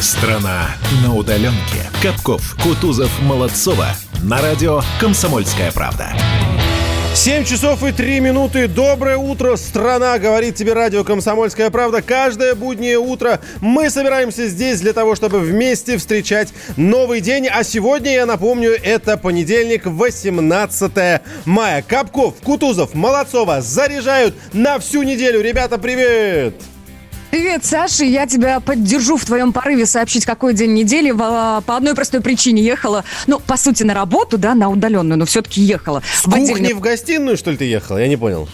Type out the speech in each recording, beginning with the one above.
Страна на удаленке. Капков, Кутузов, Молодцова. На радио «Комсомольская правда». 7 часов и 3 минуты. Доброе утро, страна, говорит тебе радио «Комсомольская правда». Каждое буднее утро мы собираемся здесь для того, чтобы вместе встречать новый день. А сегодня, я напомню, это понедельник, 18 мая. Капков, Кутузов, Молодцова заряжают на всю неделю. Ребята, привет! Привет, Саша. Я тебя поддержу в твоем порыве сообщить, какой день недели. По одной простой причине ехала, ну, по сути, на работу, да, на удаленную, но все-таки ехала. С в кухни отдельный... в гостиную, что ли, ты ехала? Я не понял.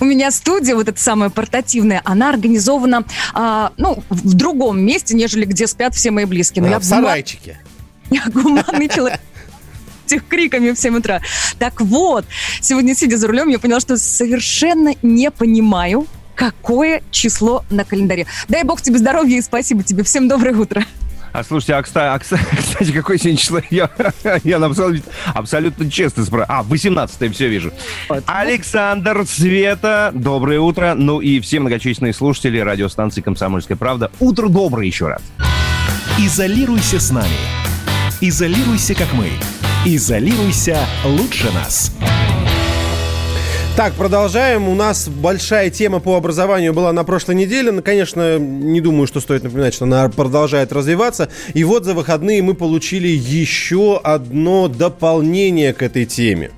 У меня студия, вот эта самая портативная, она организована, а, ну, в другом месте, нежели где спят все мои близкие. Но а, я в сарайчике. Я гуманный человек этих криками в 7 утра. Так вот, сегодня, сидя за рулем, я поняла, что совершенно не понимаю, какое число на календаре. Дай бог тебе здоровья и спасибо тебе. Всем доброе утро. А слушайте, а, а кстати, какое сегодня число? Я, я абсолютно, абсолютно честно спрашиваю. А, 18 все вижу. Вот. Александр, Света, доброе утро. Ну и все многочисленные слушатели радиостанции «Комсомольская правда». Утро доброе еще раз. Изолируйся с нами. Изолируйся, как мы. Изолируйся лучше нас. Так, продолжаем. У нас большая тема по образованию была на прошлой неделе. Ну, конечно, не думаю, что стоит напоминать, что она продолжает развиваться. И вот за выходные мы получили еще одно дополнение к этой теме.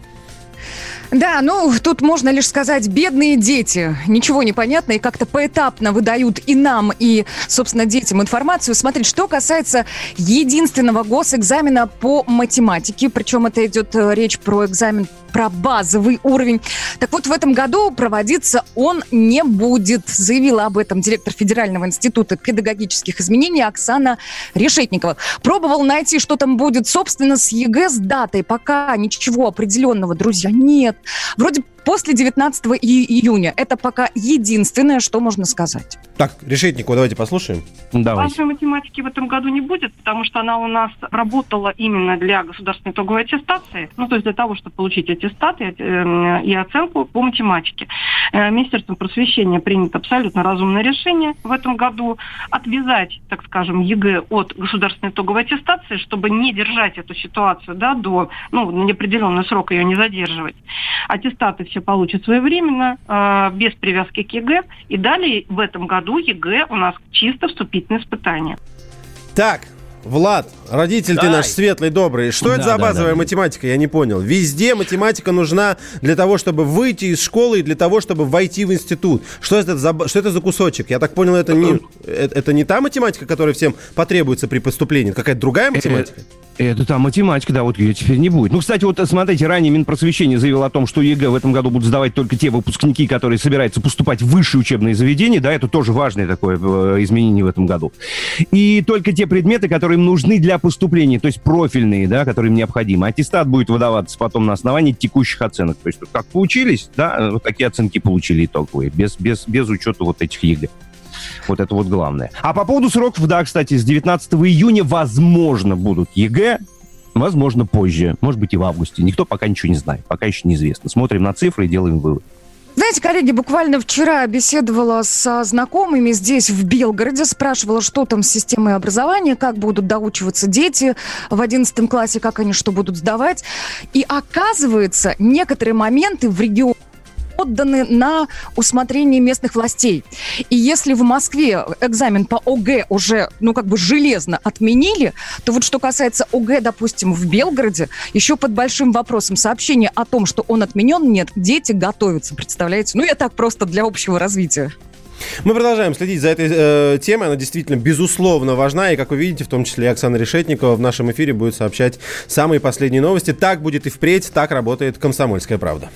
Да, ну, тут можно лишь сказать, бедные дети. Ничего не понятно и как-то поэтапно выдают и нам, и, собственно, детям информацию. Смотрите, что касается единственного госэкзамена по математике, причем это идет э, речь про экзамен про базовый уровень. Так вот, в этом году проводиться он не будет, заявила об этом директор Федерального института педагогических измерений Оксана Решетникова. Пробовал найти, что там будет, собственно, с ЕГЭ с датой. Пока ничего определенного, друзья, нет. Вроде после 19 июня. Это пока единственное, что можно сказать. Так, Решетникова, давайте послушаем. Давайте. Базовой математики в этом году не будет, потому что она у нас работала именно для государственной итоговой аттестации, ну, то есть для того, чтобы получить аттестат и, э, и оценку по математике. Э, Министерством просвещения принято абсолютно разумное решение в этом году отвязать, так скажем, ЕГЭ от государственной итоговой аттестации, чтобы не держать эту ситуацию да, до, ну, на неопределенный срок ее не задерживать. Аттестаты все получат своевременно, э, без привязки к ЕГЭ. И далее в этом году ЕГЭ у нас чисто вступительное испытание. Так, Влад, родитель Дай. ты наш светлый, добрый. Что да, это за базовая да, да. математика? Я не понял. Везде математика нужна для того, чтобы выйти из школы и для того, чтобы войти в институт. Что это за, что это за кусочек? Я так понял, это не, это, это не та математика, которая всем потребуется при поступлении. Какая-то другая математика? Это там математика, да, вот ее теперь не будет. Ну, кстати, вот смотрите, ранее Минпросвещение заявил о том, что ЕГЭ в этом году будут сдавать только те выпускники, которые собираются поступать в высшие учебные заведения, да, это тоже важное такое э, изменение в этом году. И только те предметы, которые им нужны для поступления, то есть профильные, да, которые им необходимы. Аттестат будет выдаваться потом на основании текущих оценок. То есть как поучились, да, вот такие оценки получили итоговые, без, без, без учета вот этих ЕГЭ. Вот это вот главное. А по поводу сроков, да, кстати, с 19 июня, возможно, будут ЕГЭ, возможно, позже, может быть, и в августе. Никто пока ничего не знает, пока еще неизвестно. Смотрим на цифры и делаем вывод. Знаете, коллеги, буквально вчера беседовала со знакомыми здесь, в Белгороде, спрашивала, что там с системой образования, как будут доучиваться дети в 11 классе, как они что будут сдавать. И оказывается, некоторые моменты в регионе отданы на усмотрение местных властей. И если в Москве экзамен по ОГЭ уже, ну, как бы железно отменили, то вот что касается ОГЭ, допустим, в Белгороде, еще под большим вопросом сообщение о том, что он отменен, нет. Дети готовятся, представляете? Ну, я так просто для общего развития. Мы продолжаем следить за этой э, темой. Она действительно, безусловно, важна. И, как вы видите, в том числе Оксана Решетникова в нашем эфире будет сообщать самые последние новости. Так будет и впредь. Так работает «Комсомольская правда».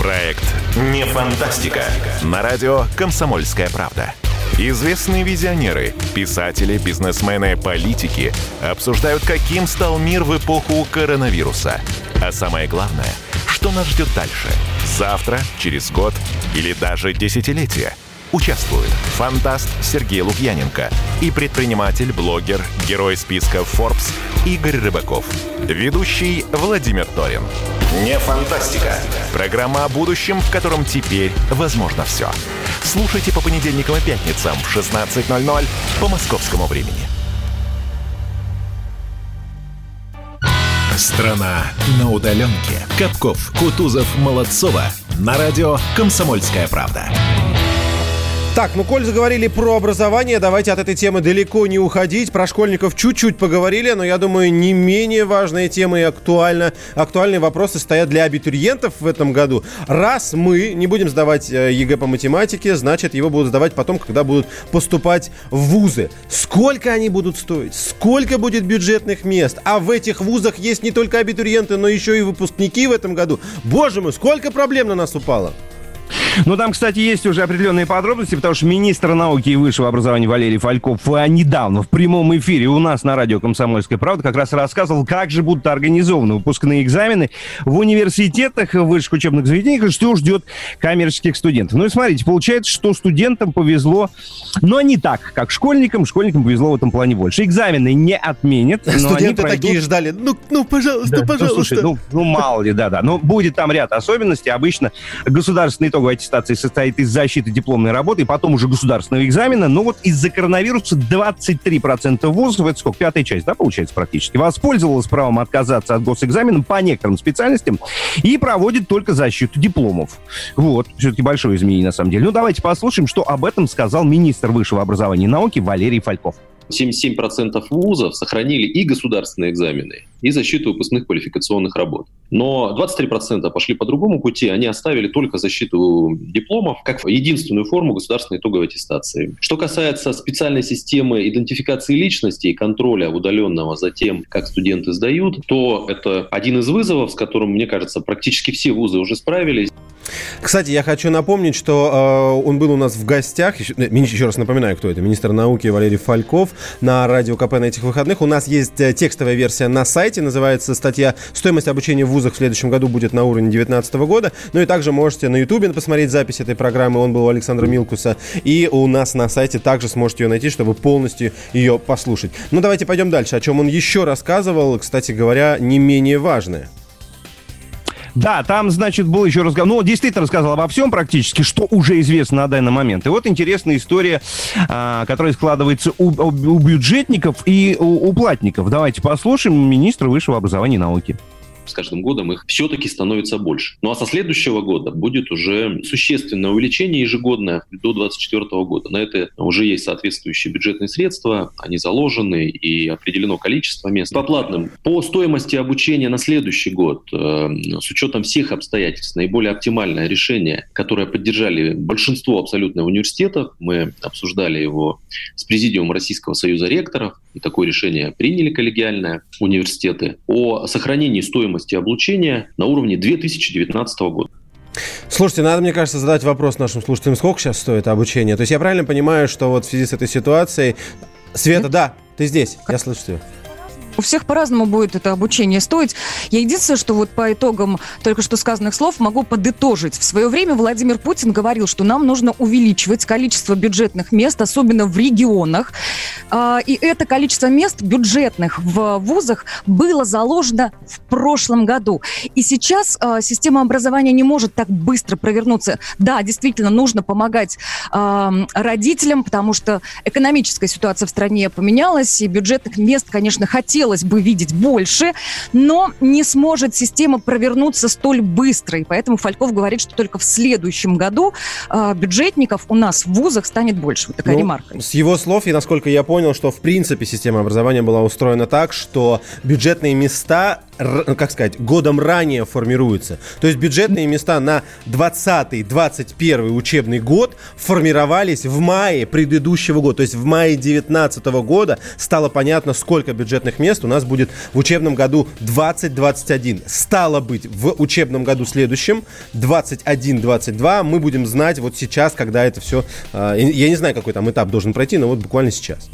Проект «Не фантастика» на радио «Комсомольская правда». Известные визионеры, писатели, бизнесмены, политики обсуждают, каким стал мир в эпоху коронавируса. А самое главное, что нас ждет дальше? Завтра, через год или даже десятилетие? Участвуют фантаст Сергей Лукьяненко и предприниматель, блогер, герой списка Forbes Игорь Рыбаков. Ведущий Владимир Торин. Не фантастика. Программа о будущем, в котором теперь возможно все. Слушайте по понедельникам и пятницам в 16.00 по московскому времени. Страна на удаленке. Капков, Кутузов, Молодцова. На радио «Комсомольская правда». Так, ну, коль заговорили про образование, давайте от этой темы далеко не уходить. Про школьников чуть-чуть поговорили, но я думаю, не менее важные темы и актуально, актуальные вопросы стоят для абитуриентов в этом году. Раз мы не будем сдавать э, ЕГЭ по математике, значит, его будут сдавать потом, когда будут поступать в вузы. Сколько они будут стоить? Сколько будет бюджетных мест? А в этих вузах есть не только абитуриенты, но еще и выпускники в этом году. Боже мой, сколько проблем на нас упало! Ну, там, кстати, есть уже определенные подробности, потому что министр науки и высшего образования Валерий Фальков а, недавно в прямом эфире у нас на радио «Комсомольская правда» как раз рассказывал, как же будут организованы выпускные экзамены в университетах, в высших учебных заведениях, и что ждет коммерческих студентов. Ну и смотрите, получается, что студентам повезло, но не так, как школьникам. Школьникам повезло в этом плане больше. Экзамены не отменят. Студенты пройдут... такие ждали. Ну, ну пожалуйста, да, пожалуйста. Ну, слушай, ну, ну, мало ли, да-да. Но будет там ряд особенностей. Обычно государственный итоговый аттестации состоит из защиты дипломной работы и потом уже государственного экзамена. Но вот из-за коронавируса 23% вузов, это сколько, пятая часть, да, получается практически, воспользовалась правом отказаться от госэкзамена по некоторым специальностям и проводит только защиту дипломов. Вот, все-таки большое изменение на самом деле. Ну, давайте послушаем, что об этом сказал министр высшего образования и науки Валерий Фальков. 77% вузов сохранили и государственные экзамены, и защиту выпускных квалификационных работ. Но 23% пошли по другому пути, они оставили только защиту дипломов как единственную форму государственной итоговой аттестации. Что касается специальной системы идентификации личности и контроля удаленного за тем, как студенты сдают, то это один из вызовов, с которым, мне кажется, практически все вузы уже справились. Кстати, я хочу напомнить, что э, он был у нас в гостях. Еще, еще раз напоминаю, кто это. Министр науки Валерий Фальков на радио КП на этих выходных. У нас есть э, текстовая версия на сайте. Называется статья «Стоимость обучения в вузах в следующем году будет на уровне 2019 года». Ну и также можете на Ютубе посмотреть запись этой программы. Он был у Александра Милкуса. И у нас на сайте также сможете ее найти, чтобы полностью ее послушать. Ну давайте пойдем дальше. О чем он еще рассказывал, кстати говоря, не менее важное. Да, там, значит, был еще разговор. Ну, действительно рассказал обо всем практически, что уже известно на данный момент. И вот интересная история, а, которая складывается у, у бюджетников и у, у платников. Давайте послушаем министра высшего образования и науки с каждым годом их все-таки становится больше. Ну а со следующего года будет уже существенное увеличение ежегодное до 2024 года. На это уже есть соответствующие бюджетные средства, они заложены и определено количество мест. По платным, по стоимости обучения на следующий год, э, с учетом всех обстоятельств, наиболее оптимальное решение, которое поддержали большинство абсолютно университетов, мы обсуждали его с Президиумом Российского союза ректоров, и такое решение приняли коллегиальное университеты, о сохранении стоимости стоимости облучения на уровне 2019 года. Слушайте, надо, мне кажется, задать вопрос нашим слушателям, сколько сейчас стоит обучение. То есть я правильно понимаю, что вот в связи с этой ситуацией... Света, да, ты здесь, я слышу тебя. У всех по-разному будет это обучение стоить. Я единственное, что вот по итогам только что сказанных слов могу подытожить. В свое время Владимир Путин говорил, что нам нужно увеличивать количество бюджетных мест, особенно в регионах. А, и это количество мест бюджетных в вузах было заложено в прошлом году. И сейчас а, система образования не может так быстро провернуться. Да, действительно, нужно помогать а, родителям, потому что экономическая ситуация в стране поменялась, и бюджетных мест, конечно, хотел хотелось бы видеть больше, но не сможет система провернуться столь быстро. И поэтому Фальков говорит, что только в следующем году э, бюджетников у нас в вузах станет больше. Вот такая ну, ремарка. С его слов, и насколько я понял, что в принципе система образования была устроена так, что бюджетные места как сказать, годом ранее формируются. То есть бюджетные места на 20-21 учебный год формировались в мае предыдущего года. То есть в мае 2019 года стало понятно, сколько бюджетных мест у нас будет в учебном году 2021. Стало быть, в учебном году следующем, 21-22, мы будем знать вот сейчас, когда это все... А, я не знаю, какой там этап должен пройти, но вот буквально сейчас.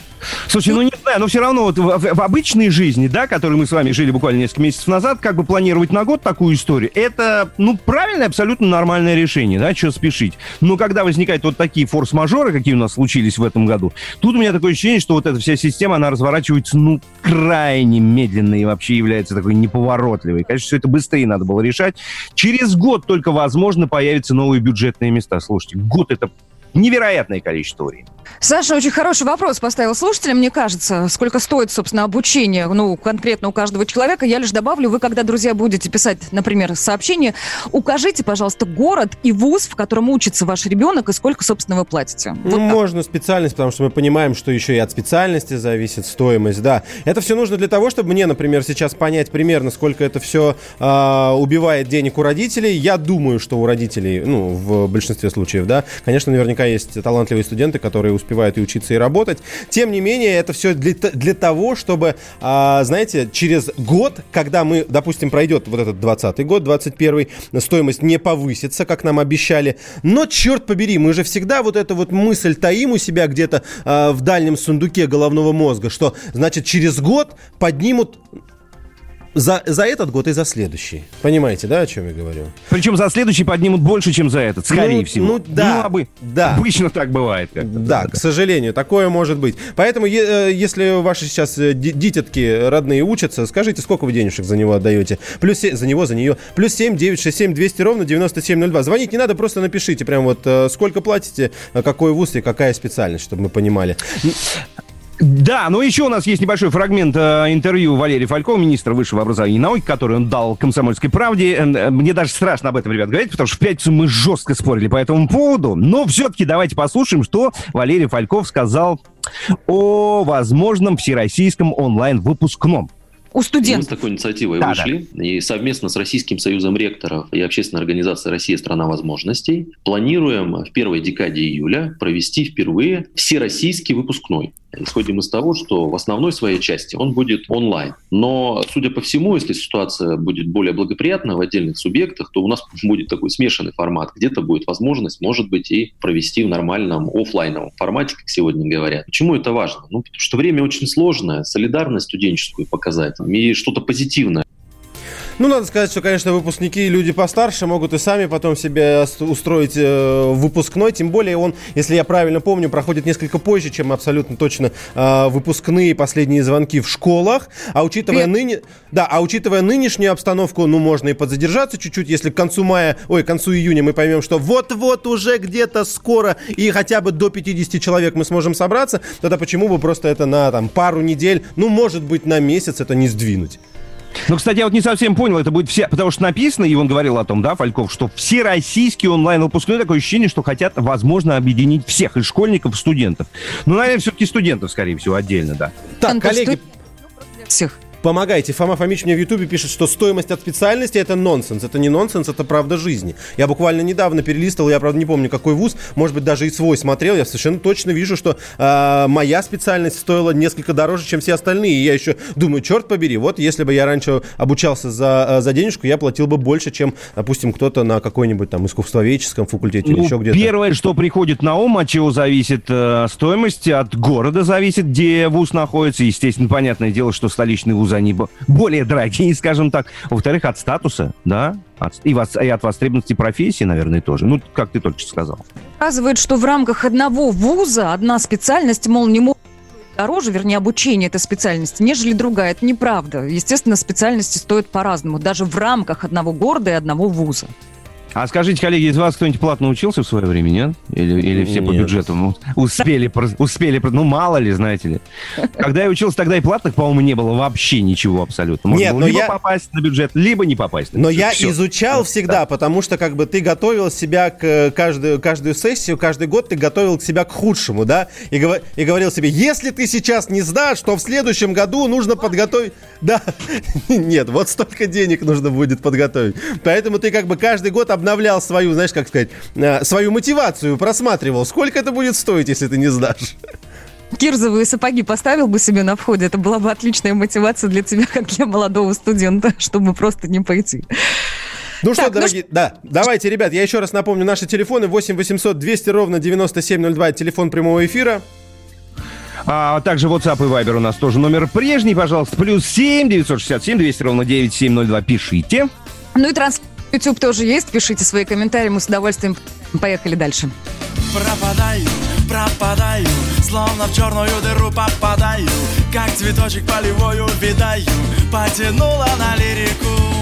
Слушай, ну не знаю, но все равно вот в, в обычной жизни, да, которой мы с вами жили буквально несколько месяцев месяцев назад как бы планировать на год такую историю, это, ну, правильное, абсолютно нормальное решение, да, что спешить. Но когда возникают вот такие форс-мажоры, какие у нас случились в этом году, тут у меня такое ощущение, что вот эта вся система, она разворачивается, ну, крайне медленно и вообще является такой неповоротливой. Конечно, все это быстрее надо было решать. Через год только, возможно, появятся новые бюджетные места. Слушайте, год это невероятное количество времени. Саша очень хороший вопрос поставил слушателям, мне кажется. Сколько стоит, собственно, обучение, ну, конкретно у каждого человека. Я лишь добавлю, вы, когда, друзья, будете писать, например, сообщение, укажите, пожалуйста, город и вуз, в котором учится ваш ребенок, и сколько, собственно, вы платите. Вот ну, можно специальность, потому что мы понимаем, что еще и от специальности зависит стоимость, да. Это все нужно для того, чтобы мне, например, сейчас понять примерно, сколько это все э, убивает денег у родителей. Я думаю, что у родителей, ну, в большинстве случаев, да, конечно, наверняка есть талантливые студенты, которые успевают и учиться, и работать. Тем не менее, это все для, для того, чтобы, а, знаете, через год, когда мы, допустим, пройдет вот этот 20 год, 21 стоимость не повысится, как нам обещали. Но, черт побери, мы же всегда вот эту вот мысль таим у себя где-то а, в дальнем сундуке головного мозга, что, значит, через год поднимут за, за этот год и за следующий. Понимаете, да, о чем я говорю? Причем за следующий поднимут больше, чем за этот, скорее ну, всего. Ну, да. Ну, обы... да. Обычно так бывает. Да, да, к сожалению, такое может быть. Поэтому, э, если ваши сейчас э, дитятки родные учатся, скажите, сколько вы денежек за него отдаете? Плюс за него, за нее. Плюс 7, 9, 6, 7, 200 ровно 9702. Звонить не надо, просто напишите прям вот, э, сколько платите, какой вуз и какая специальность, чтобы мы понимали. Да, но еще у нас есть небольшой фрагмент э, интервью Валерия Фалькова, министра высшего образования и науки, который он дал «Комсомольской правде». Э, мне даже страшно об этом, ребят, говорить, потому что в пятницу мы жестко спорили по этому поводу. Но все-таки давайте послушаем, что Валерий Фальков сказал о возможном всероссийском онлайн-выпускном у студентов. Мы с такой инициативой да, вышли да. и совместно с Российским союзом ректоров и общественной организацией «Россия – страна возможностей» планируем в первой декаде июля провести впервые всероссийский выпускной исходим из того, что в основной своей части он будет онлайн. Но, судя по всему, если ситуация будет более благоприятна в отдельных субъектах, то у нас будет такой смешанный формат. Где-то будет возможность, может быть, и провести в нормальном офлайновом формате, как сегодня говорят. Почему это важно? Ну, потому что время очень сложное, солидарность студенческую показать и что-то позитивное. Ну, надо сказать, что, конечно, выпускники и люди постарше могут и сами потом себе устроить э, выпускной. Тем более он, если я правильно помню, проходит несколько позже, чем абсолютно точно э, выпускные последние звонки в школах. А учитывая, ныне, да, а учитывая нынешнюю обстановку, ну, можно и подзадержаться чуть-чуть, если к концу мая, ой, к концу июня мы поймем, что вот-вот уже где-то скоро и хотя бы до 50 человек мы сможем собраться, тогда почему бы просто это на там пару недель, ну, может быть, на месяц это не сдвинуть? Ну, кстати, я вот не совсем понял, это будет все, потому что написано, и он говорил о том, да, Фальков, что все российские онлайн-выпускные, такое ощущение, что хотят, возможно, объединить всех, и школьников, и студентов. Ну, наверное, все-таки студентов, скорее всего, отдельно, да. Так, коллеги... Всех. Помогайте. Фома Фомич мне в Ютубе пишет, что стоимость от специальности это нонсенс. Это не нонсенс, это правда жизни. Я буквально недавно перелистывал, я правда не помню какой вуз, может быть даже и свой смотрел. Я совершенно точно вижу, что э, моя специальность стоила несколько дороже, чем все остальные. И я еще думаю, черт побери, вот если бы я раньше обучался за, э, за денежку, я платил бы больше, чем, допустим, кто-то на какой-нибудь там искусствоведческом факультете ну, или еще где-то. Первое, что приходит на ум, от чего зависит э, стоимость, от города зависит, где вуз находится. Естественно, понятное дело, что столичный вуз они более дорогие, скажем так. Во-вторых, от статуса, да, от, и, вас, и от востребованности профессии, наверное, тоже. Ну, как ты только что сказал. Показывает, что в рамках одного вуза одна специальность, мол, не может дороже, вернее, обучение этой специальности, нежели другая. Это неправда. Естественно, специальности стоят по-разному, даже в рамках одного города и одного вуза. А скажите, коллеги, из вас кто-нибудь платно учился в свое время, нет? Или, или все нет. по бюджету? Ну, успели, успели, ну мало ли, знаете ли. Когда я учился, тогда и платных, по-моему, не было вообще ничего абсолютно. Можно нет, было но либо я... попасть на бюджет, либо не попасть на бюджет. Но я Все. изучал всегда, да. потому что как бы ты готовил себя к каждую, каждую сессию, каждый год ты готовил себя к худшему, да? И, гов... и говорил себе, если ты сейчас не сдашь, то в следующем году нужно подготовить... Да, нет, вот столько денег нужно будет подготовить. Поэтому ты как бы каждый год об обновлял свою, знаешь, как сказать, э, свою мотивацию, просматривал, сколько это будет стоить, если ты не сдашь. Кирзовые сапоги поставил бы себе на входе, это была бы отличная мотивация для тебя, как для молодого студента, чтобы просто не пойти. Ну так, что, ну дорогие, ну... да, давайте, ребят, я еще раз напомню, наши телефоны 8 800 200 ровно 9702, телефон прямого эфира. А также WhatsApp и Viber у нас тоже номер прежний, пожалуйста. Плюс 7 967 200 ровно 9702. Пишите. Ну и транс YouTube тоже есть. Пишите свои комментарии, мы с удовольствием поехали дальше. Пропадаю, пропадаю, словно в черную дыру попадаю, как цветочек полевой увидаю, потянула на лирику.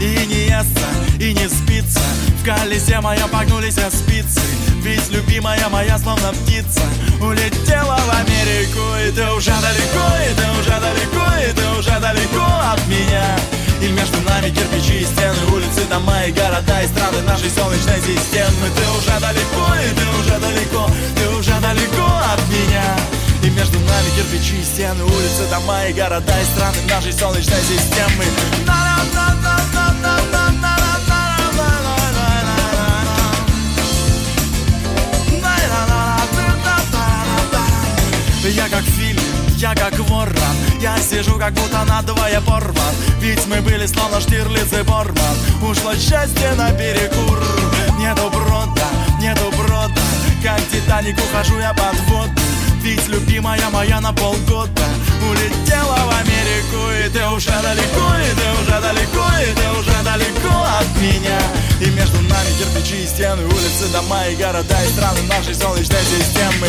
И не естся, и не спится В колесе моя погнулись спицы Ведь любимая моя словно птица Улетела в Америку И ты уже далеко, и ты уже далеко И ты уже далеко от меня и между нами кирпичи и стены, улицы, дома и города и страны нашей солнечной системы. Ты уже далеко, и ты уже далеко, ты уже далеко от меня. И между нами кирпичи и стены, улицы, дома и города и страны нашей солнечной системы. Я как фильм, я как ворон Я сижу как будто надвое порван. Ведь мы были словно Штирлиц и Борман. Ушло счастье на перекур. Нету брода, нету брода. Как Титаник ухожу я под воду. Ведь любимая моя на полгода. Улетела в Америку И ты уже далеко, и ты уже далеко И ты уже далеко от меня. И между нами кирпичи и стены Улицы, дома и города и страны нашей солнечной системы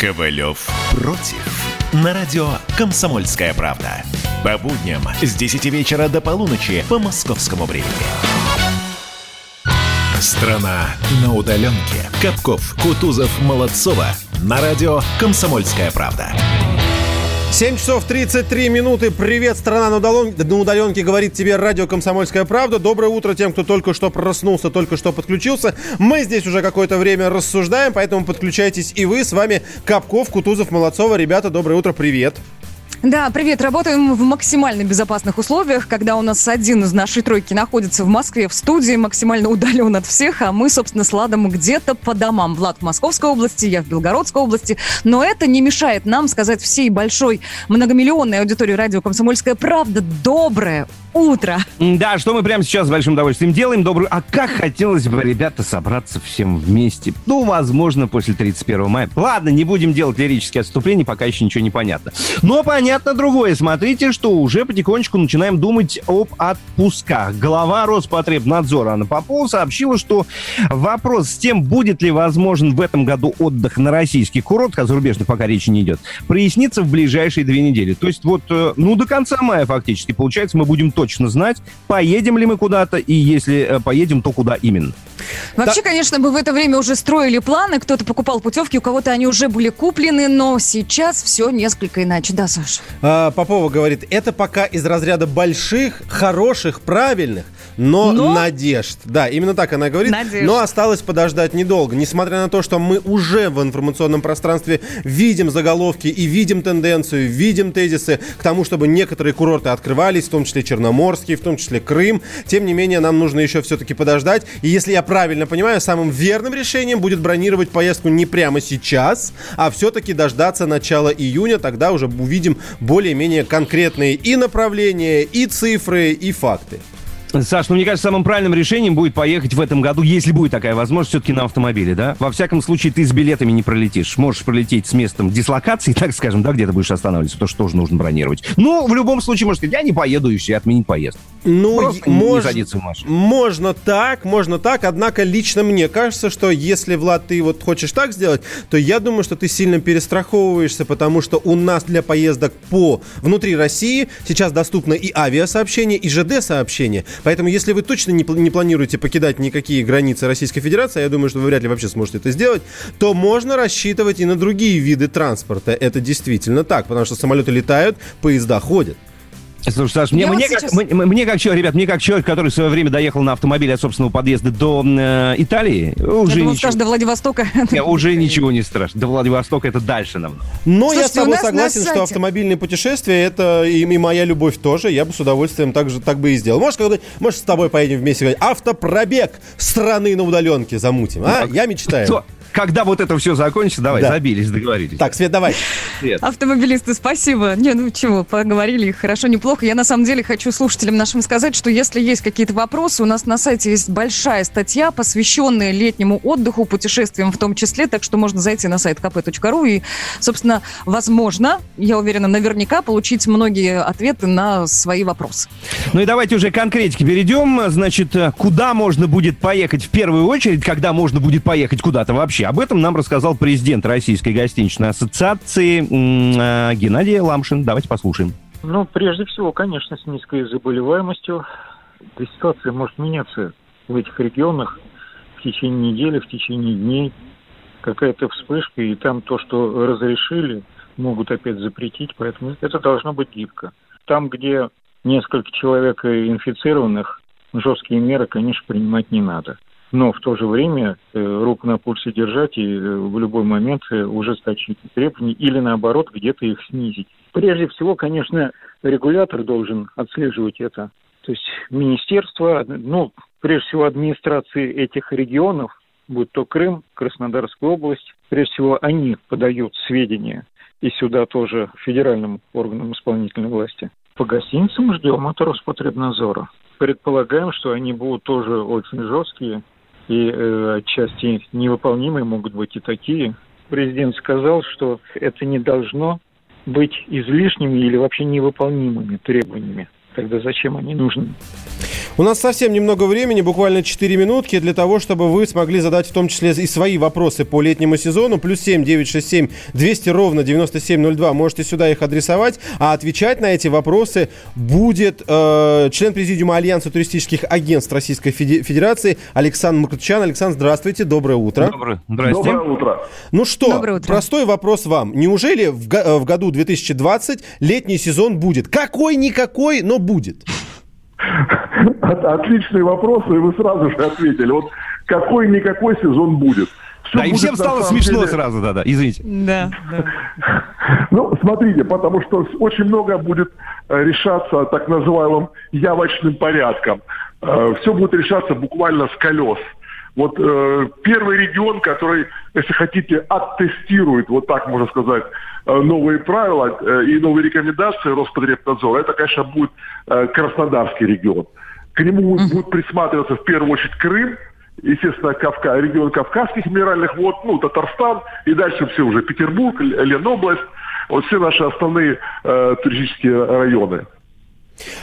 Ковалев против. На радио «Комсомольская правда». По будням с 10 вечера до полуночи по московскому времени. Страна на удаленке. Капков, Кутузов, Молодцова. На радио «Комсомольская правда». 7 часов 33 минуты. Привет, страна на, удален... на удаленке, говорит тебе радио «Комсомольская правда». Доброе утро тем, кто только что проснулся, только что подключился. Мы здесь уже какое-то время рассуждаем, поэтому подключайтесь и вы. С вами Капков, Кутузов, Молодцова. Ребята, доброе утро, привет. Да, привет. Работаем в максимально безопасных условиях, когда у нас один из нашей тройки находится в Москве в студии, максимально удален от всех, а мы, собственно, с Ладом где-то по домам. Влад в Московской области, я в Белгородской области. Но это не мешает нам сказать всей большой многомиллионной аудитории радио «Комсомольская правда» доброе утро. Да, что мы прямо сейчас с большим удовольствием делаем. Добрый. А как хотелось бы, ребята, собраться всем вместе. Ну, возможно, после 31 мая. Ладно, не будем делать лирические отступления, пока еще ничего не понятно. Но понятно другое. Смотрите, что уже потихонечку начинаем думать об отпусках. Глава Роспотребнадзора Анна Попова сообщила, что вопрос с тем, будет ли возможен в этом году отдых на российский курорт, а зарубежных пока речи не идет, прояснится в ближайшие две недели. То есть вот, э, ну, до конца мая фактически, получается, мы будем точно знать, поедем ли мы куда-то, и если э, поедем, то куда именно. Вообще, да. конечно, мы в это время уже строили планы, кто-то покупал путевки, у кого-то они уже были куплены, но сейчас все несколько иначе. Да, Саша? А, Попова говорит, это пока из разряда больших, хороших, правильных, но, но... надежд. Да, именно так она говорит. Надежд. Но осталось подождать недолго. Несмотря на то, что мы уже в информационном пространстве видим заголовки и видим тенденцию, видим тезисы к тому, чтобы некоторые курорты открывались, в том числе Черноморский, в том числе Крым. Тем не менее, нам нужно еще все-таки подождать. И если я правильно понимаю, самым верным решением будет бронировать поездку не прямо сейчас, а все-таки дождаться начала июня. Тогда уже увидим более-менее конкретные и направления, и цифры, и факты. Саш, ну мне кажется, самым правильным решением будет поехать в этом году, если будет такая возможность, все-таки на автомобиле, да? Во всяком случае, ты с билетами не пролетишь. Можешь пролететь с местом дислокации, так скажем, да, где ты будешь останавливаться, потому что тоже нужно бронировать. Ну, в любом случае, может сказать, я не поеду и все, отменить поезд. Ну, Просто мож- не садиться в машину. Можно так, можно так, однако лично мне кажется, что если, Влад, ты вот хочешь так сделать, то я думаю, что ты сильно перестраховываешься, потому что у нас для поездок по внутри России сейчас доступно и авиасообщение, и ЖД-сообщение. Поэтому, если вы точно не, не планируете покидать никакие границы Российской Федерации, а я думаю, что вы вряд ли вообще сможете это сделать, то можно рассчитывать и на другие виды транспорта. Это действительно так, потому что самолеты летают, поезда ходят. Слушай, Саш, мне, Я вот мне, сейчас- как, мне, мне как человек, ребят, мне как человек, который в свое время доехал на автомобиле от собственного подъезда до э, Италии, Я уже думала, ничего, до Владивостока. не, уже ничего не страшно. До Владивостока это дальше намного. Но я с Слушайте, тобой согласен, что автомобильные путешествия это и, и моя любовь тоже. Я бы с удовольствием так, же, так бы и сделал. Может, когда, может, с тобой поедем вместе говорить, автопробег страны на удаленке замутим. А? Я мечтаю. Когда вот это все закончится, давай, Да. забились, договорились. Так, Свет, давай. Свет. Автомобилисты, спасибо. Не, ну чего, поговорили хорошо, неплохо. Я на самом деле хочу слушателям нашим сказать, что если есть какие-то вопросы, у нас на сайте есть большая статья, посвященная летнему отдыху, путешествиям в том числе, так что можно зайти на сайт kp.ru и, собственно, возможно, я уверена, наверняка получить многие ответы на свои вопросы. Ну и давайте уже к конкретике перейдем. Значит, куда можно будет поехать в первую очередь, когда можно будет поехать куда-то вообще? Об этом нам рассказал президент Российской гостиничной ассоциации э, Геннадий Ламшин. Давайте послушаем. Ну, прежде всего, конечно, с низкой заболеваемостью. Да ситуация может меняться в этих регионах в течение недели, в течение дней. Какая-то вспышка, и там то, что разрешили, могут опять запретить, поэтому это должно быть гибко. Там, где несколько человек инфицированных, жесткие меры, конечно, принимать не надо. Но в то же время э, руку на пульсе держать и э, в любой момент э, ужесточить требования или наоборот где-то их снизить. Прежде всего, конечно, регулятор должен отслеживать это. То есть министерство, ну, прежде всего администрации этих регионов, будь то Крым, Краснодарская область, прежде всего они подают сведения и сюда тоже федеральным органам исполнительной власти. По гостиницам ждем от Роспотребнадзора. Предполагаем, что они будут тоже очень жесткие и э, отчасти невыполнимые могут быть и такие. Президент сказал, что это не должно быть излишними или вообще невыполнимыми требованиями. Тогда зачем они нужны? У нас совсем немного времени, буквально 4 минутки, для того, чтобы вы смогли задать в том числе и свои вопросы по летнему сезону. Плюс 7 967 200 ровно 9702. Можете сюда их адресовать. А отвечать на эти вопросы будет э, член президиума Альянса туристических агентств Российской Феде- Федерации Александр Мукртчан. Александр, здравствуйте, доброе утро. Доброе. Здрасте. утро. Ну что, Доброе утро. простой вопрос вам. Неужели в, э, в году 2020 летний сезон будет? Какой-никакой, но будет. От- Отличный вопрос, и вы сразу же ответили. Вот какой-никакой сезон будет. Всё Да, и будет всем на стало смешно деле- сразу, да-да, извините. Да, да. Ну, смотрите, потому что очень много будет э, решаться так называемым явочным порядком. Все будет решаться буквально с колес. Вот э, первый регион, который, если хотите, оттестирует, вот так можно сказать, э, новые правила э, и новые рекомендации Роспотребнадзора, это, конечно, будет э, Краснодарский регион. К нему будет, будет присматриваться в первую очередь Крым, естественно, Кавка, регион Кавказских минеральных вод, ну, Татарстан, и дальше все уже Петербург, Ленобласть, вот все наши основные э, туристические районы.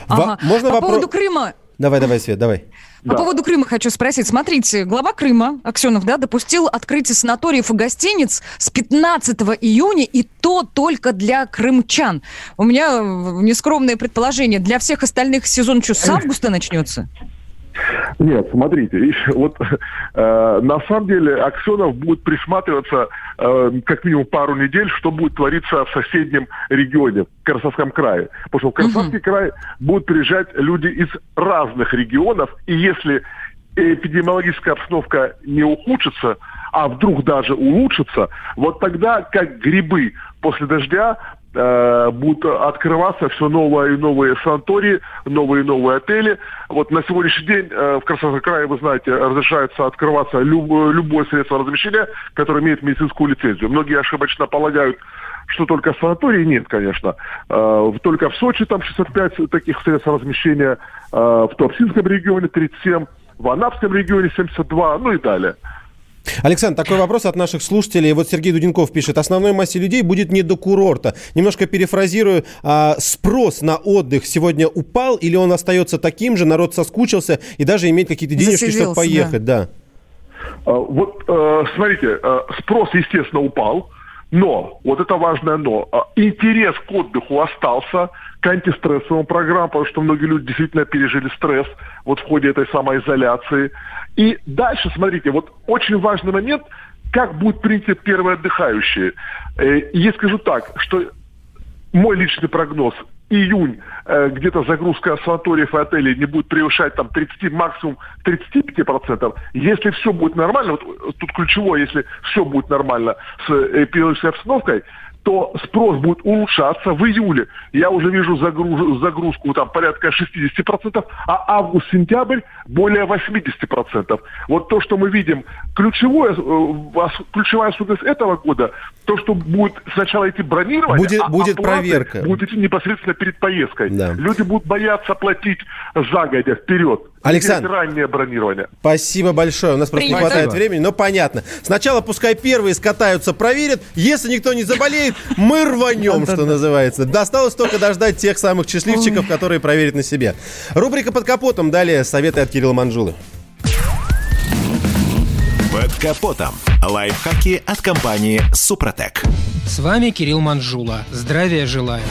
Ага. Можно По вопрос? поводу Крыма, Давай, давай, Свет, давай. По Да. поводу Крыма хочу спросить. Смотрите, глава Крыма, Аксенов, да, допустил открытие санаториев и гостиниц с 15 июня, и то только для крымчан. У меня э, нескромное предположение. Для всех остальных сезон что, с августа начнется? Нет, смотрите, вот э, на самом деле Аксенов будет присматриваться э, как минимум пару недель, что будет твориться в соседнем регионе, в Краснодарском крае. Потому что в Краснодарский край будут приезжать люди из разных регионов, и если эпидемиологическая обстановка не ухудшится, а вдруг даже улучшится, вот тогда, как грибы после дождя, будут открываться все новые и новые санатории, новые и новые отели. Вот на сегодняшний день э, в Краснодарском крае, вы знаете, разрешается открываться любое, средство размещения, которое имеет медицинскую лицензию. Многие ошибочно полагают, что только санатории нет, конечно. Э, только в Сочи там 65 таких средств размещения, э, в Туапсинском регионе 37, в Анапском регионе 72, ну и далее. Александр, такой вопрос от наших слушателей. Вот Сергей Дуденков пишет, основной массе людей будет не до курорта. Немножко перефразирую, а, спрос на отдых сегодня упал или он остается таким же, народ соскучился и даже имеет какие-то денежки, чтобы поехать, да? да. Вот, э, смотрите, э, спрос, естественно, упал, но, вот это важное но, а, интерес к отдыху остался, к антистрессовым программам, потому что многие люди действительно пережили стресс вот в ходе этой самоизоляции. И дальше, смотрите, вот очень важный момент, как будет принято первые отдыхающие. Э, я скажу так, что мой личный прогноз – июнь э, где-то загрузка санаториев и отелей не будет превышать там 30, максимум 35%. Если все будет нормально, вот тут ключевое, если все будет нормально с эпидемиологической обстановкой, то спрос будет улучшаться в июле. Я уже вижу загруз, загрузку там порядка 60%, а август-сентябрь более 80%. Вот то, что мы видим, ключевое, э, ключевая особенность этого года, то, что будет сначала идти бронирование, будет, а будет проверка. будут идти непосредственно перед поездкой. Да. Люди будут бояться платить загодя вперед. Александр, раннее бронирование. Спасибо большое. У нас просто Принято. не хватает времени, но понятно. Сначала пускай первые скатаются, проверят. Если никто не заболеет, мы рванем, что называется. Досталось только дождать тех самых счастливчиков, которые проверят на себе. Рубрика «Под капотом». Далее советы от Кирилла Манжулы. «Под капотом». Лайфхаки от компании «Супротек». С вами Кирилл Манжула. Здравия желаю.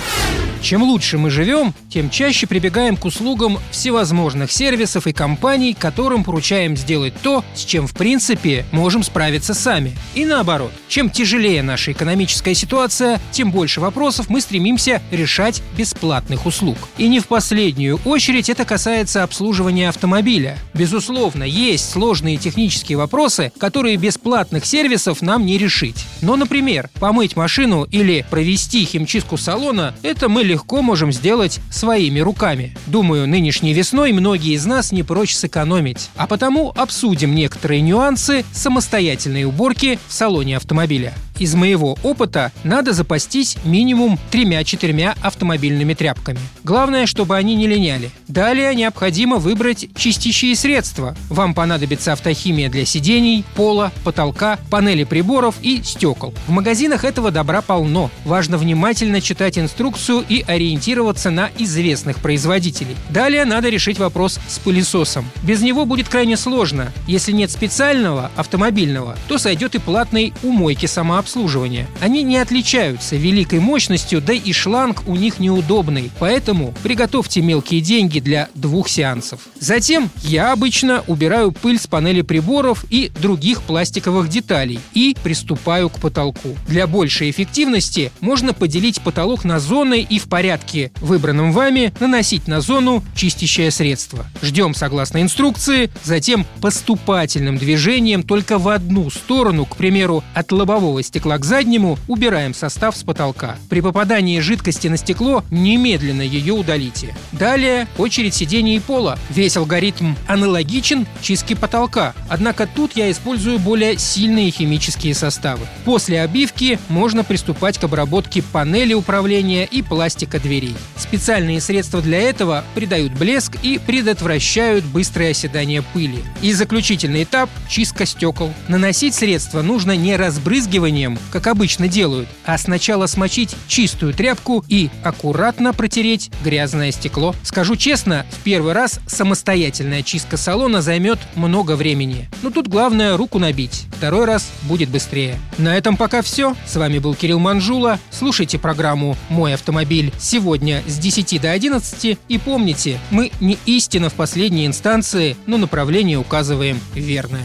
Чем лучше мы живем, тем чаще прибегаем к услугам всевозможных сервисов и компаний, которым поручаем сделать то, с чем в принципе можем справиться сами. И наоборот, чем тяжелее наша экономическая ситуация, тем больше вопросов мы стремимся решать бесплатных услуг. И не в последнюю очередь это касается обслуживания автомобиля. Безусловно, есть сложные технические вопросы, которые без платных сервисов нам не решить. Но, например, помыть машину или провести химчистку салона – это мы легко можем сделать своими руками. Думаю, нынешней весной многие из нас не прочь сэкономить. А потому обсудим некоторые нюансы самостоятельной уборки в салоне автомобиля. Из моего опыта надо запастись минимум тремя-четырьмя автомобильными тряпками. Главное, чтобы они не линяли. Далее необходимо выбрать чистящие средства. Вам понадобится автохимия для сидений, пола, потолка, панели приборов и стекол. В магазинах этого добра полно. Важно внимательно читать инструкцию и ориентироваться на известных производителей. Далее надо решить вопрос с пылесосом. Без него будет крайне сложно. Если нет специального автомобильного, то сойдет и платный у мойки самообслуживания обслуживания. Они не отличаются великой мощностью, да и шланг у них неудобный, поэтому приготовьте мелкие деньги для двух сеансов. Затем я обычно убираю пыль с панели приборов и других пластиковых деталей и приступаю к потолку. Для большей эффективности можно поделить потолок на зоны и в порядке, выбранном вами, наносить на зону чистящее средство. Ждем согласно инструкции, затем поступательным движением только в одну сторону, к примеру, от лобового стекла к заднему, убираем состав с потолка. При попадании жидкости на стекло немедленно ее удалите. Далее очередь сидений и пола. Весь алгоритм аналогичен чистке потолка, однако тут я использую более сильные химические составы. После обивки можно приступать к обработке панели управления и пластика дверей. Специальные средства для этого придают блеск и предотвращают быстрое оседание пыли. И заключительный этап – чистка стекол. Наносить средства нужно не разбрызгиванием, движением, как обычно делают, а сначала смочить чистую тряпку и аккуратно протереть грязное стекло. Скажу честно, в первый раз самостоятельная чистка салона займет много времени. Но тут главное руку набить. Второй раз будет быстрее. На этом пока все. С вами был Кирилл Манжула. Слушайте программу «Мой автомобиль» сегодня с 10 до 11. И помните, мы не истина в последней инстанции, но направление указываем верное.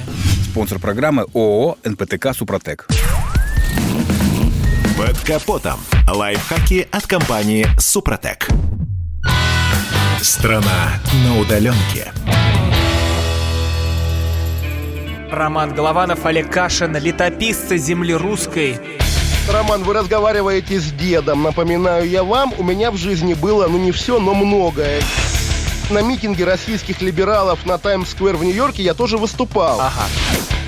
Спонсор программы ООО «НПТК Супротек». Под капотом. Лайфхаки от компании «Супротек». Страна на удаленке. Роман Голованов, Олег Кашин, летописцы земли русской. Роман, вы разговариваете с дедом. Напоминаю я вам, у меня в жизни было, ну не все, но многое. На митинге российских либералов на Таймс-сквер в Нью-Йорке я тоже выступал. Ага.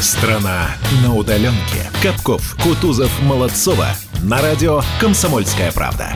Страна на удаленке. Капков, Кутузов, Молодцова. На радио «Комсомольская правда».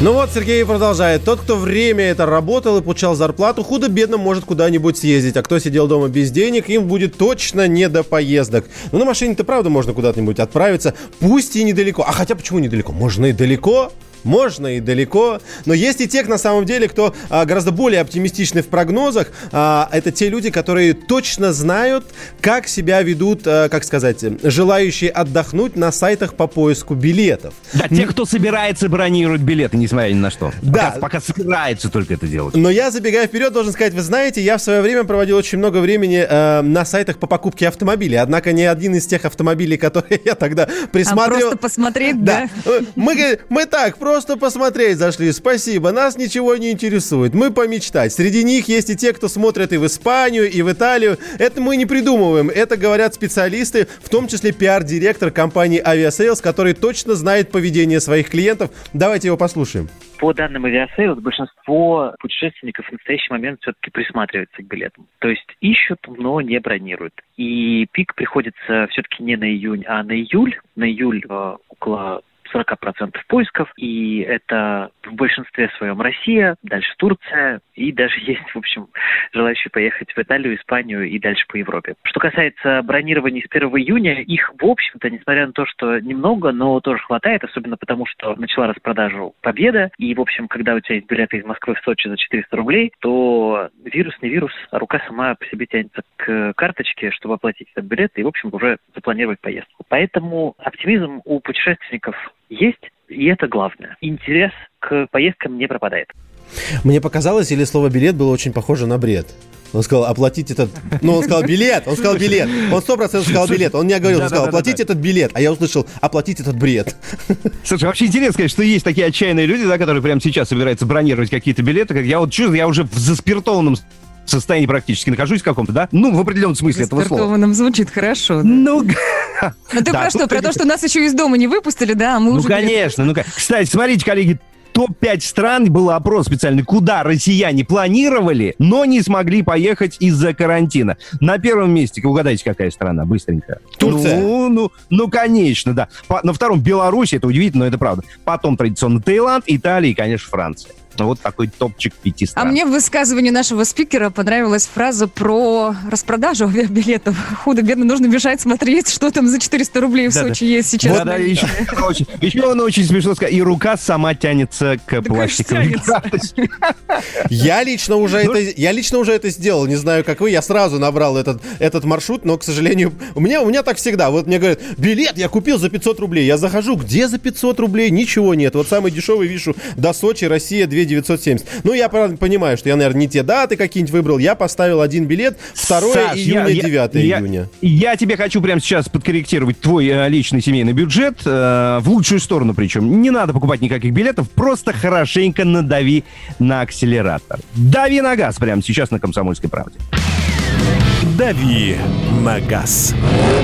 Ну вот, Сергей продолжает. Тот, кто время это работал и получал зарплату, худо-бедно может куда-нибудь съездить. А кто сидел дома без денег, им будет точно не до поездок. Но на машине-то правда можно куда-нибудь отправиться, пусть и недалеко. А хотя почему недалеко? Можно и далеко, можно и далеко. Но есть и тех, на самом деле, кто а, гораздо более оптимистичны в прогнозах. А, это те люди, которые точно знают, как себя ведут, а, как сказать, желающие отдохнуть на сайтах по поиску билетов. Да, те, кто собирается бронировать билеты, несмотря ни на что. Да. Пока, пока собирается только это делать. Но я, забегая вперед, должен сказать, вы знаете, я в свое время проводил очень много времени э, на сайтах по покупке автомобилей. Однако ни один из тех автомобилей, которые я тогда присматривал... А просто посмотреть, да? да. Мы, мы так, просто посмотреть зашли. Спасибо, нас ничего не интересует. Мы помечтать. Среди них есть и те, кто смотрят и в Испанию, и в Италию. Это мы не придумываем. Это говорят специалисты, в том числе пиар-директор компании Aviasales, который точно знает поведение своих клиентов. Давайте его послушаем. По данным Aviasales, большинство путешественников в настоящий момент все-таки присматриваются к билетам. То есть ищут, но не бронируют. И пик приходится все-таки не на июнь, а на июль. На июль э, около 40% поисков, и это в большинстве своем Россия, дальше Турция, и даже есть, в общем, желающие поехать в Италию, Испанию и дальше по Европе. Что касается бронирований с 1 июня, их, в общем-то, несмотря на то, что немного, но тоже хватает, особенно потому, что начала распродажу Победа, и, в общем, когда у тебя есть билеты из Москвы в Сочи за 400 рублей, то вирус не вирус, а рука сама по себе тянется к карточке, чтобы оплатить этот билет и, в общем, уже запланировать поездку. Поэтому оптимизм у путешественников есть, и это главное. Интерес к поездкам не пропадает. Мне показалось, или слово билет было очень похоже на бред. Он сказал, оплатить этот... Ну, он сказал билет, он сказал билет. Он сто процентов сказал билет. Он не говорил, он сказал, оплатить этот билет. А я услышал, оплатить этот бред. Слушай, вообще интересно, конечно, что есть такие отчаянные люди, да, которые прямо сейчас собираются бронировать какие-то билеты. Как я вот чувствую, я уже в заспиртованном состоянии практически нахожусь в каком-то, да? Ну, в определенном смысле этого слова. звучит хорошо. Да. Ну, ну ты про что? Про то, что нас еще из дома не выпустили, да? А мы ну, уже конечно. Ну, кстати, смотрите, коллеги, топ-5 стран, был опрос специальный, куда россияне планировали, но не смогли поехать из-за карантина. На первом месте, угадайте, какая страна, быстренько. Турция. Ну, ну, ну конечно, да. По, на втором Беларусь, это удивительно, но это правда. Потом традиционно Таиланд, Италия и, конечно, Франция. Вот такой топчик пяти стран. А мне в высказывании нашего спикера понравилась фраза про распродажу авиабилетов. Худо-бедно нужно бежать смотреть, что там за 400 рублей в Да-да. Сочи есть сейчас. Да, да, еще, очень, еще он очень смешно сказал. И рука сама тянется к пластиковой тянется. карточке. Я лично уже Ну, это, я лично уже это сделал. Не знаю, как вы. Я сразу набрал этот, этот маршрут, но, к сожалению, у меня, у меня так всегда. Вот мне говорят, билет я купил за 500 рублей. Я захожу, где за 500 рублей? Ничего нет. Вот самый дешевый вижу до Сочи, Россия 2970. Ну, я понимаю, что я, наверное, не те даты какие-нибудь выбрал. Я поставил один билет, 2 Саш, июня, я- 9 я- июня. Я тебе хочу прямо сейчас подкорректировать твой э, личный семейный бюджет, э, в лучшую сторону причем. Не надо покупать никаких билетов, просто хорошенько надави на акселератор. Дави на газ прямо сейчас на «Комсомольской правде». «Дави на газ».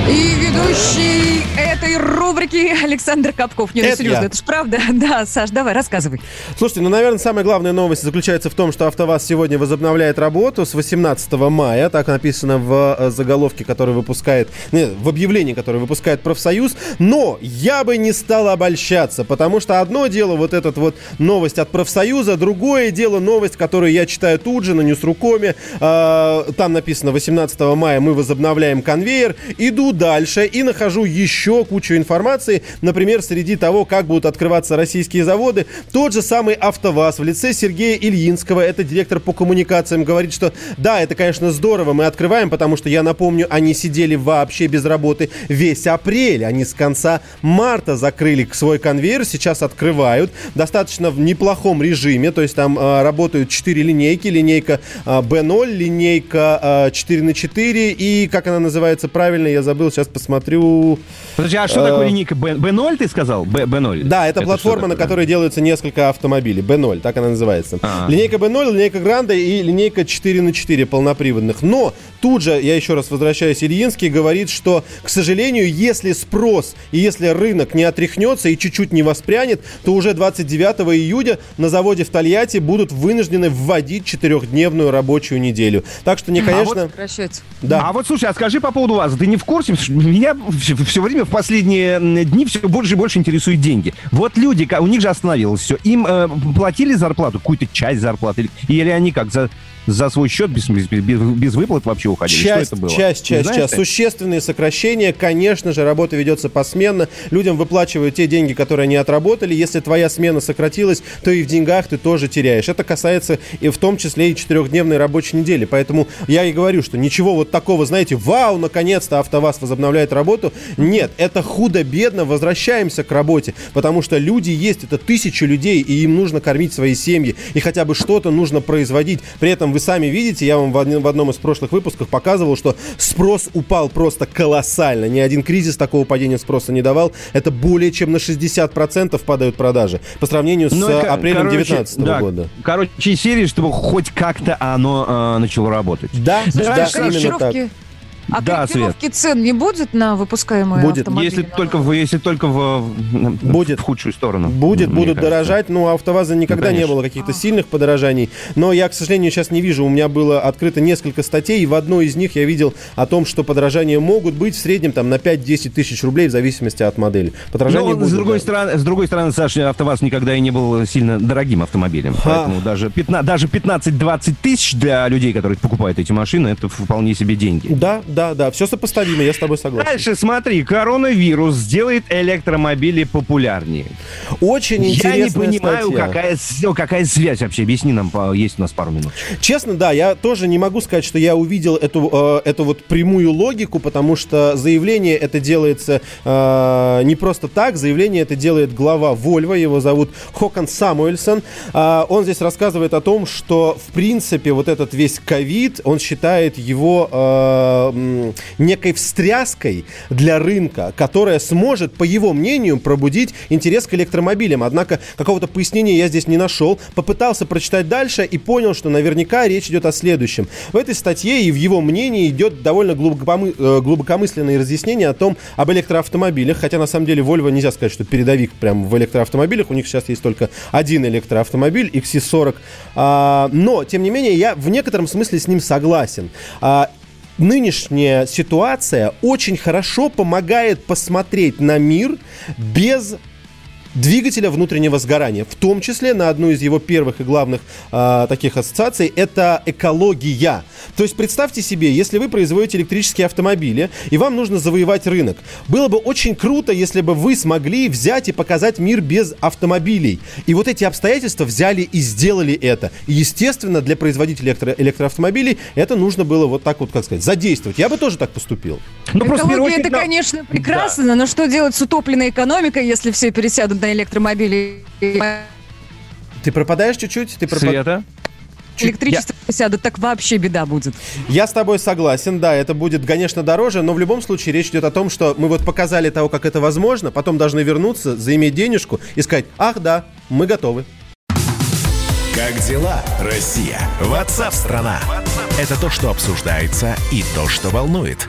И ведущий этой рубрики Александр Капков. Не, ну Это серьезно, я. это ж правда. Да, Саш, давай, рассказывай. Слушайте, ну, наверное, самая главная новость заключается в том, что АвтоВАЗ сегодня возобновляет работу с 18 мая. Так написано в э, заголовке, который выпускает... Не, в объявлении, которое выпускает профсоюз. Но я бы не стал обольщаться, потому что одно дело вот этот вот новость от профсоюза, другое дело новость, которую я читаю тут же на Ньюсрукоме. Э, Там написано 18 мая мы возобновляем конвейер. Иду дальше и нахожу еще кучу информации, например, среди того, как будут открываться российские заводы, тот же самый АвтоВАЗ в лице Сергея Ильинского, это директор по коммуникациям, говорит, что да, это, конечно, здорово, мы открываем, потому что, я напомню, они сидели вообще без работы весь апрель, они с конца марта закрыли свой конвейер, сейчас открывают, достаточно в неплохом режиме, то есть там э, работают 4 линейки, линейка э, B0, линейка э, 4 на 4 и, как она называется правильно, я забыл, сейчас посмотрю. Подожди, а что Э, такое линейка B, B0, ты сказал? B, B0? Да, это, что платформа, на которой делаются несколько автомобилей. B0, так она называется. А. Линейка B0, линейка Гранда и линейка 4 на 4 полноприводных. Но тут же, я еще раз возвращаюсь, Ильинский говорит, что, к сожалению, если спрос и если рынок не отряхнется и чуть-чуть не воспрянет, то уже 29 июня на заводе в Тольятти будут вынуждены вводить четырехдневную рабочую неделю. Так что не, конечно... Да. А вот слушай, а скажи по поводу вас, ты не в курсе? Меня все, время в последние дни все больше и больше интересуют деньги. Вот люди, у них же остановилось все, им э, платили зарплату, какую-то часть зарплаты, или они как за, за свой счет без, без, без- выплат вообще уходили? Часть, Что это было? часть, часть, знаешь часть. ты? Существенные сокращения. Конечно же, работа ведется посменно. Людям выплачивают те деньги, которые они отработали. Если твоя смена сократилась, то и в деньгах ты тоже теряешь. Это касается и в том числе и четырехдневной рабочей недели. Поэтому я и говорю, что ничего вот такого, знаете, вау, наконец-то АвтоВАЗ возобновляет работу. Нет, это худо-бедно. Возвращаемся к работе. Потому что люди есть, это тысячи людей, и им нужно кормить свои семьи. И хотя бы что-то нужно производить. При этом вы сами видите, я вам в одном, в одном из прошлых выпусков показывал, что спрос упал просто колоссально. Ни один кризис такого падения спроса не давал. Это более чем на 60% падают продажи по сравнению с Ну, ко- апрелем короче, 2019 да, года. Короче, серии, чтобы хоть как-то оно э, начало работать. Да, да, а именно так. А Да, корректировки цен не будет на выпускаемые Будет. автомобили? Если только, в, если только в, Будет. в худшую сторону. Будет, мне будут кажется. дорожать. Ну, АвтоВАЗа никогда Ну, не было каких-то сильных подорожаний. Но я, к сожалению, сейчас не вижу. У меня было открыто несколько статей, и в одной из них я видел о том, что подорожания могут быть в среднем там на 5-10 тысяч рублей в зависимости от модели. Подорожания Но, будут, с, другой да. стороны, с другой стороны, Саша, АвтоВАЗ никогда и не был сильно дорогим автомобилем. Поэтому даже, 15 даже 15-20 тысяч для людей, которые покупают эти машины, это вполне себе деньги. Да, да, да, все сопоставимо, я с тобой согласен. Дальше смотри, коронавирус сделает электромобили популярнее. Очень Я не понимаю, статья. какая, какая связь вообще. Объясни нам, есть у нас пару минут. Честно, да, я тоже не могу сказать, что я увидел эту, э, эту вот прямую логику, потому что заявление это делается э, не просто так, заявление это делает глава Volvo, его зовут Хокон Самуэльсон. А, он здесь рассказывает о том, что в принципе вот этот весь ковид, он считает его э, некой встряской для рынка, которая сможет, по его мнению, пробудить интерес к электромобилям. Однако какого-то пояснения я здесь не нашел. Попытался прочитать дальше и понял, что наверняка речь идет о следующем. В этой статье и в его мнении идет довольно э, глубокомысленное разъяснение о том, об электроавтомобилях. Хотя на самом деле Volvo нельзя сказать, что передовик прям в электроавтомобилях. У них сейчас есть только один электроавтомобиль XC40. А, но, тем не менее, я в некотором смысле с ним согласен. Нынешняя ситуация очень хорошо помогает посмотреть на мир без двигателя внутреннего сгорания, в том числе на одну из его первых и главных а, таких ассоциаций, это экология. То есть представьте себе, если вы производите электрические автомобили, и вам нужно завоевать рынок, было бы очень круто, если бы вы смогли взять и показать мир без автомобилей. И вот эти обстоятельства взяли и сделали это. И, естественно, для производителей электро- электроавтомобилей это нужно было вот так вот, как сказать, задействовать. Я бы тоже так поступил. Ну, просто в первую Экология это, очередь, на- конечно, прекрасно, но что делать с утопленной экономикой, если все пересядут на электромобили? Ты пропадаешь чуть-чуть? Ты пропад- Света? Электричество сядут, так вообще беда будет. Я с тобой согласен, да, это будет, конечно, дороже, но в любом случае речь идет о том, что мы вот показали того, как это возможно, потом должны вернуться, заиметь денежку и сказать, ах да, мы готовы. Как дела, Россия? Ватсап-страна! Это то, что обсуждается и то, что волнует.